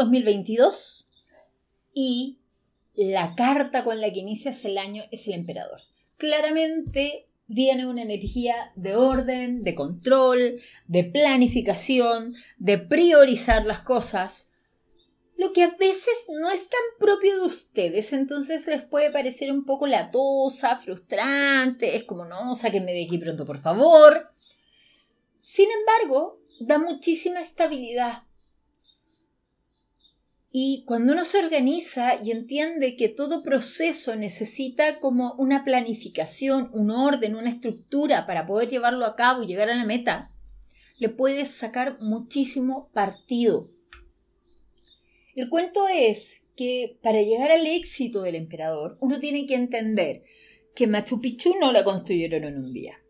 2022 y la carta con la que inicias el año es el emperador. Claramente viene una energía de orden, de control, de planificación, de priorizar las cosas, lo que a veces no es tan propio de ustedes, entonces les puede parecer un poco latosa, frustrante, es como no, sáquenme de aquí pronto por favor. Sin embargo, da muchísima estabilidad. Y cuando uno se organiza y entiende que todo proceso necesita como una planificación, un orden, una estructura para poder llevarlo a cabo y llegar a la meta, le puedes sacar muchísimo partido. El cuento es que para llegar al éxito del emperador, uno tiene que entender que Machu Picchu no la construyeron en un día,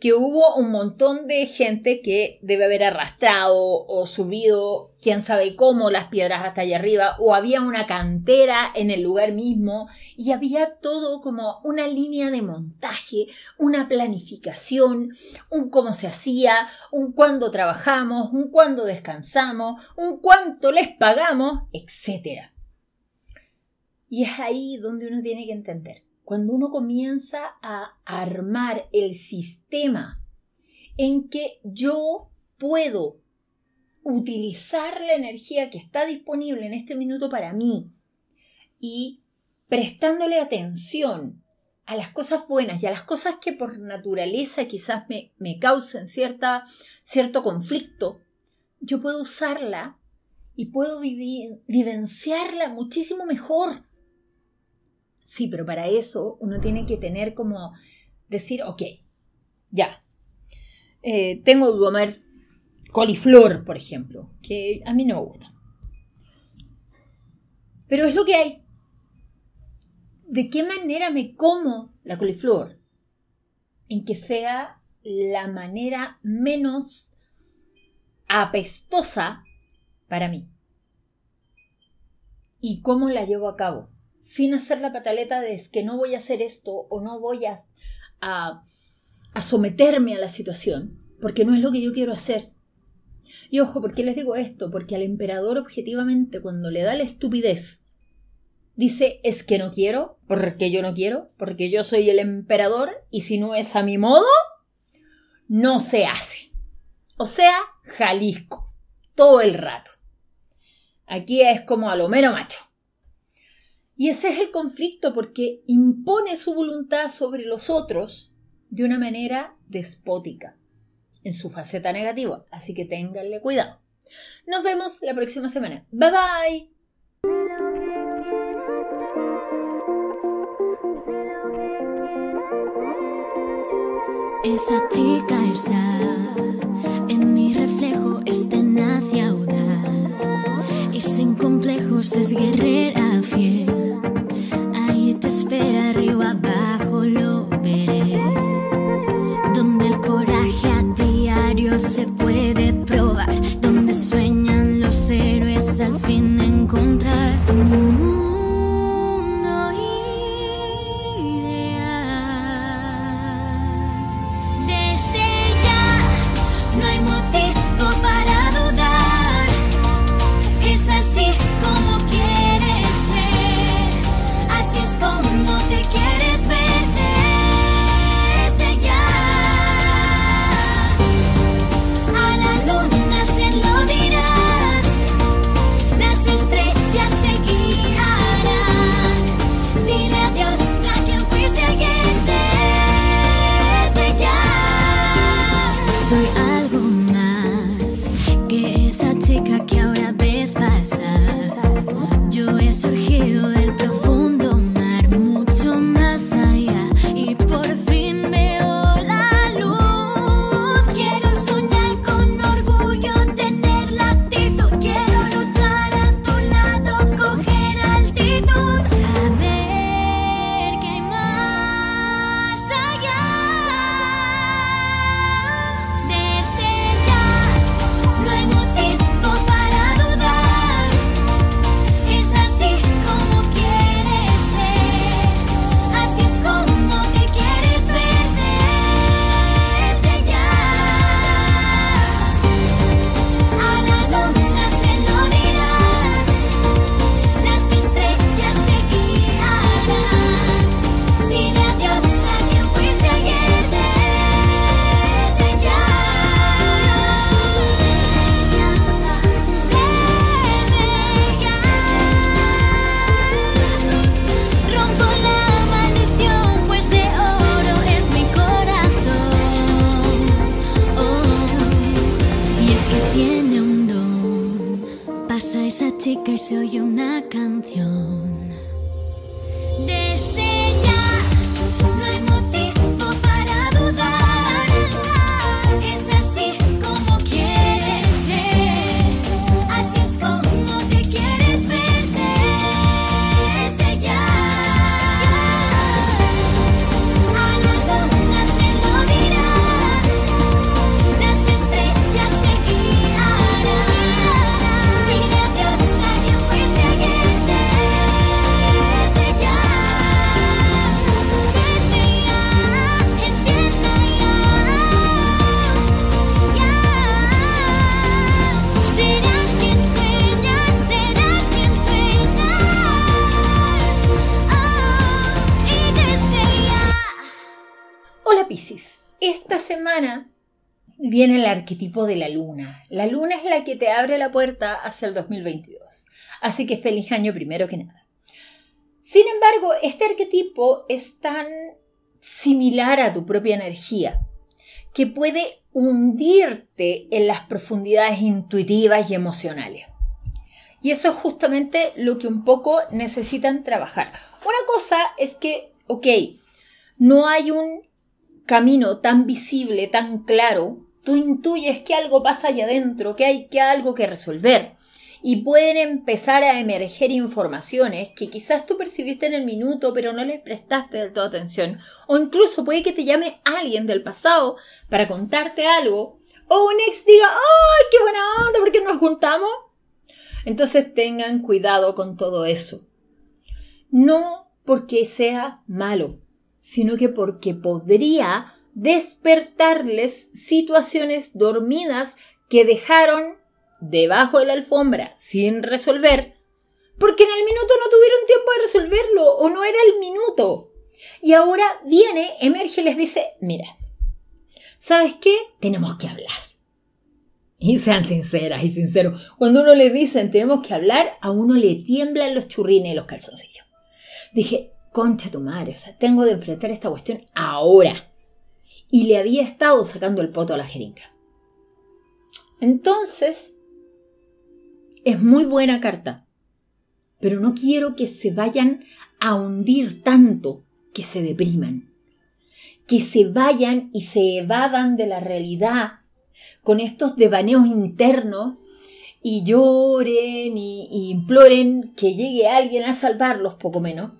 que hubo un montón de gente que debe haber arrastrado o subido, quién sabe cómo, las piedras hasta allá arriba, o había una cantera en el lugar mismo, y había todo como una línea de montaje, una planificación, un cómo se hacía, un cuándo trabajamos, un cuándo descansamos, un cuánto les pagamos, etc. Y es ahí donde uno tiene que entender cuando uno comienza a armar el sistema en que yo puedo utilizar la energía que está disponible en este minuto para mí y prestándole atención a las cosas buenas y a las cosas que por naturaleza quizás me, me causen cierta, cierto conflicto, yo puedo usarla y puedo vivenciarla muchísimo mejor. Sí, pero para eso uno tiene que tener como decir, ok, ya, eh, tengo que comer coliflor, por ejemplo, que a mí no me gusta. Pero es lo que hay. ¿De qué manera me como la coliflor? En que sea la manera menos apestosa para mí. ¿Y cómo la llevo a cabo? Sin hacer la pataleta de es que no voy a hacer esto o no voy a, a, someterme a la situación, porque no es lo que yo quiero hacer. Y ojo, ¿por qué les digo esto? Porque al emperador objetivamente cuando le da la estupidez, dice es que no quiero, porque yo no quiero, porque yo soy el emperador y si no es a mi modo, no se hace. O sea, Jalisco, todo el rato. Aquí es como a lo mero macho. Y ese es el conflicto porque impone su voluntad sobre los otros de una manera despótica, en su faceta negativa. Así que ténganle cuidado. Nos vemos la próxima semana. Bye bye. Esa chica está en mi reflejo, es tenaz y audaz. Y sin complejos es guerrera fiel. Te espera, arriba, abajo lo veré. Donde el coraje a diario se puede arquetipo de la luna. La luna es la que te abre la puerta hacia el 2022. Así que feliz año primero que nada. Sin embargo, este arquetipo es tan similar a tu propia energía que puede hundirte en las profundidades intuitivas y emocionales. Y eso es justamente lo que un poco necesitan trabajar. Una cosa es que, ok, no hay un camino tan visible, tan claro, tú intuyes que algo pasa allá adentro, que hay que algo que resolver. Y pueden empezar a emerger informaciones que quizás tú percibiste en el minuto, pero no les prestaste del todo atención. O incluso puede que te llame alguien del pasado para contarte algo. O un ex diga, ¡ay, qué buena onda! ¿Por qué nos juntamos? Entonces tengan cuidado con todo eso. No porque sea malo, sino que porque podría despertarles situaciones dormidas que dejaron debajo de la alfombra sin resolver, porque en el minuto no tuvieron tiempo de resolverlo o no era el minuto. Y ahora viene, emerge y les dice, mira, ¿sabes qué? Tenemos que hablar. Y sean sinceras y sinceros. Cuando uno le dicen tenemos que hablar, a uno le tiemblan los churrines y los calzoncillos. Dije, concha tu madre, tengo de enfrentar esta cuestión ahora. Y le había estado sacando el poto a la jeringa. Entonces, es muy buena carta. Pero no quiero que se vayan a hundir tanto que se depriman. Que se vayan y se evadan de la realidad con estos devaneos internos y lloren y, y imploren que llegue alguien a salvarlos, poco menos.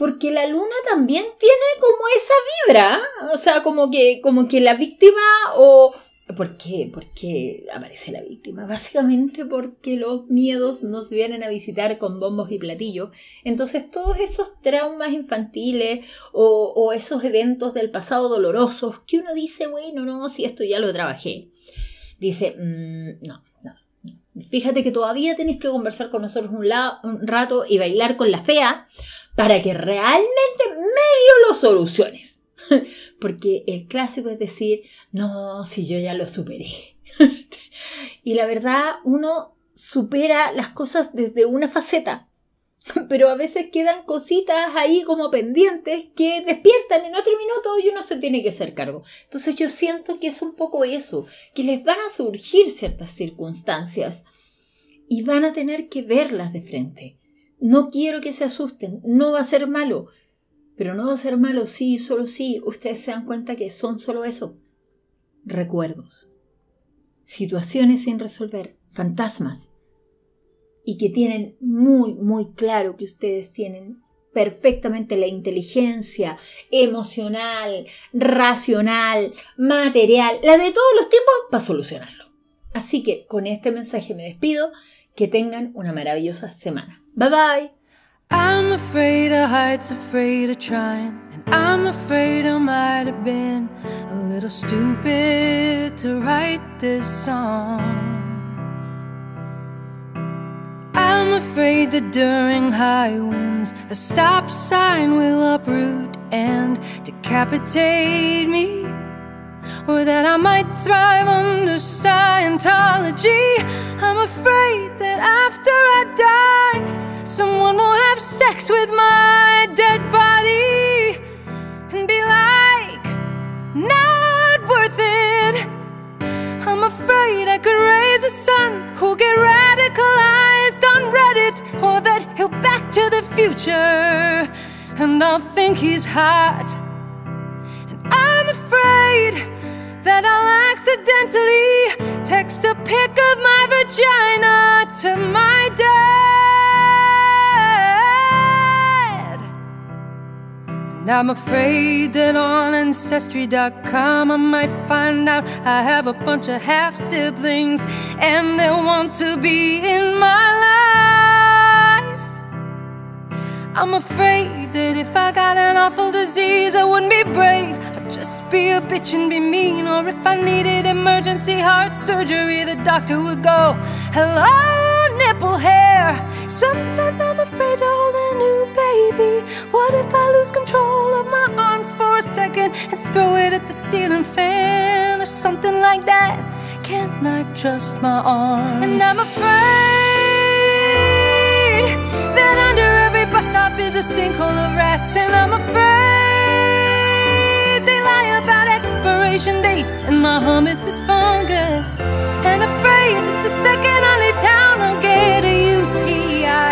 Porque la luna también tiene como esa vibra, o sea, como que, como que la víctima o... ¿Por qué? ¿Por qué aparece la víctima? Básicamente porque los miedos nos vienen a visitar con bombos y platillos. Entonces todos esos traumas infantiles o, esos eventos del pasado dolorosos que uno dice, bueno, no, si esto ya lo trabajé. Dice, "Mm, no, no. Fíjate que todavía tenés que conversar con nosotros un rato y bailar con la fea para que realmente medio lo soluciones. Porque el clásico es decir, no, si yo ya lo superé. y la verdad, uno supera las cosas desde una faceta. Pero a veces quedan cositas ahí como pendientes que despiertan en otro minuto y uno se tiene que hacer cargo. Entonces yo siento que es un poco eso, que les van a surgir ciertas circunstancias y van a tener que verlas de frente. No quiero que se asusten, no va a ser malo, pero no va a ser malo sí, solo sí, ustedes se dan cuenta que son solo eso, recuerdos, situaciones sin resolver, fantasmas, y que tienen muy, muy claro que ustedes tienen perfectamente la inteligencia emocional, racional, material, la de todos los tiempos para solucionarlo. Así que con este mensaje me despido, que tengan una maravillosa semana. Bye bye. I'm afraid of heights, afraid of trying. And I'm afraid I might have been a little stupid to write this song. I'm afraid that during high winds, a stop sign will uproot and decapitate me. Or that I might thrive under Scientology. I'm afraid that after I die, someone will have sex with my dead body and be like, not worth it. I'm afraid I could raise a son who'll get radicalized on Reddit, or that he'll back to the future, and I'll think he's hot. And I'm afraid that I'll accidentally text a pic of my vagina to my dad. And I'm afraid that on Ancestry.com I might find out I have a bunch of half siblings and they'll want to be in my life. I'm afraid that if I got an awful disease, I wouldn't be brave. I'd just be a bitch and be mean. Or if I needed emergency heart surgery, the doctor would go, Hello, nipple hair. Sometimes I'm afraid to hold a new baby. What if I lose control of my arms for a second and throw it at the ceiling fan or something like that? Can't I trust my arms? And I'm afraid that under bus stop is a sinkhole of rats, and I'm afraid they lie about expiration dates, and my hummus is fungus. And I'm afraid that the second I leave town, I'll get a UTI.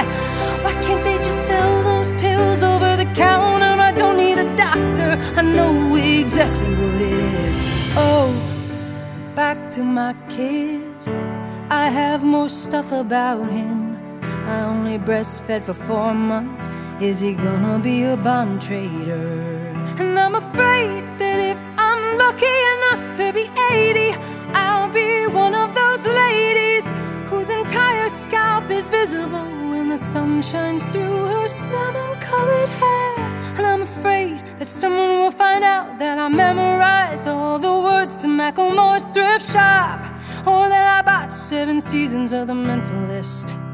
Why can't they just sell those pills over the counter? I don't need a doctor, I know exactly what it is. Oh, back to my kid. I have more stuff about him. I only breastfed for four months. Is he gonna be a bond trader? And I'm afraid that if I'm lucky enough to be 80, I'll be one of those ladies whose entire scalp is visible when the sun shines through her salmon colored hair. And I'm afraid that someone will find out that I memorize all the words to Macklemore's thrift shop, or that I bought seven seasons of The Mentalist.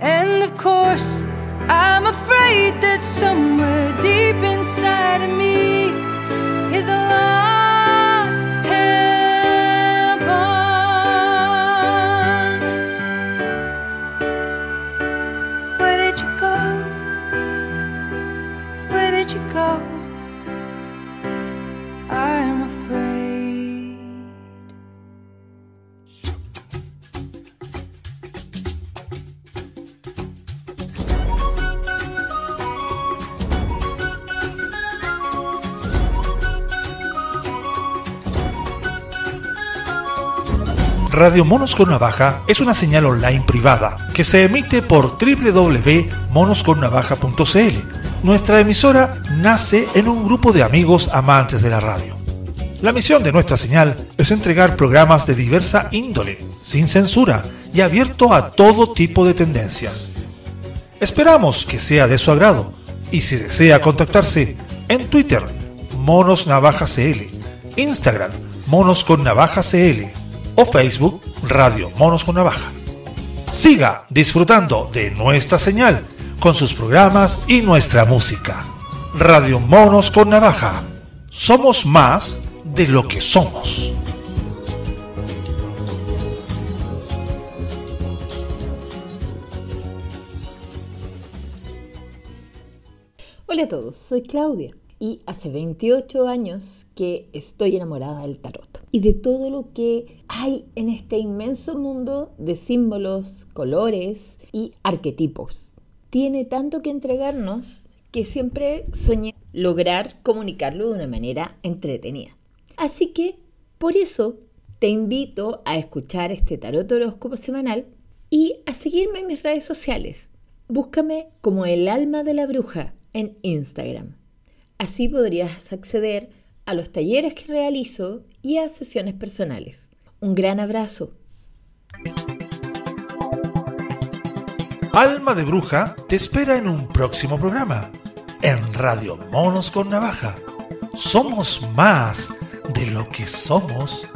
And of course, I'm afraid that somewhere deep inside of me Radio Monos con Navaja es una señal online privada que se emite por www.monosconnavaja.cl. Nuestra emisora nace en un grupo de amigos amantes de la radio. La misión de nuestra señal es entregar programas de diversa índole, sin censura y abierto a todo tipo de tendencias. Esperamos que sea de su agrado y si desea contactarse en Twitter, Monos Navaja CL, Instagram, Monos con Navaja CL o Facebook, Radio Monos con Navaja. Siga disfrutando de nuestra señal con sus programas y nuestra música. Radio Monos con Navaja. Somos más de lo que somos. Hola a todos, soy Claudia y hace 28 años que estoy enamorada del tarot y de todo lo que hay en este inmenso mundo de símbolos, colores y arquetipos. Tiene tanto que entregarnos que siempre soñé lograr comunicarlo de una manera entretenida. Así que por eso te invito a escuchar este tarot horóscopo semanal y a seguirme en mis redes sociales. Búscame como el alma de la bruja en Instagram. Así podrías acceder a los talleres que realizo y a sesiones personales. Un gran abrazo. Alma de Bruja te espera en un próximo programa en Radio Monos con Navaja. Somos más de lo que somos.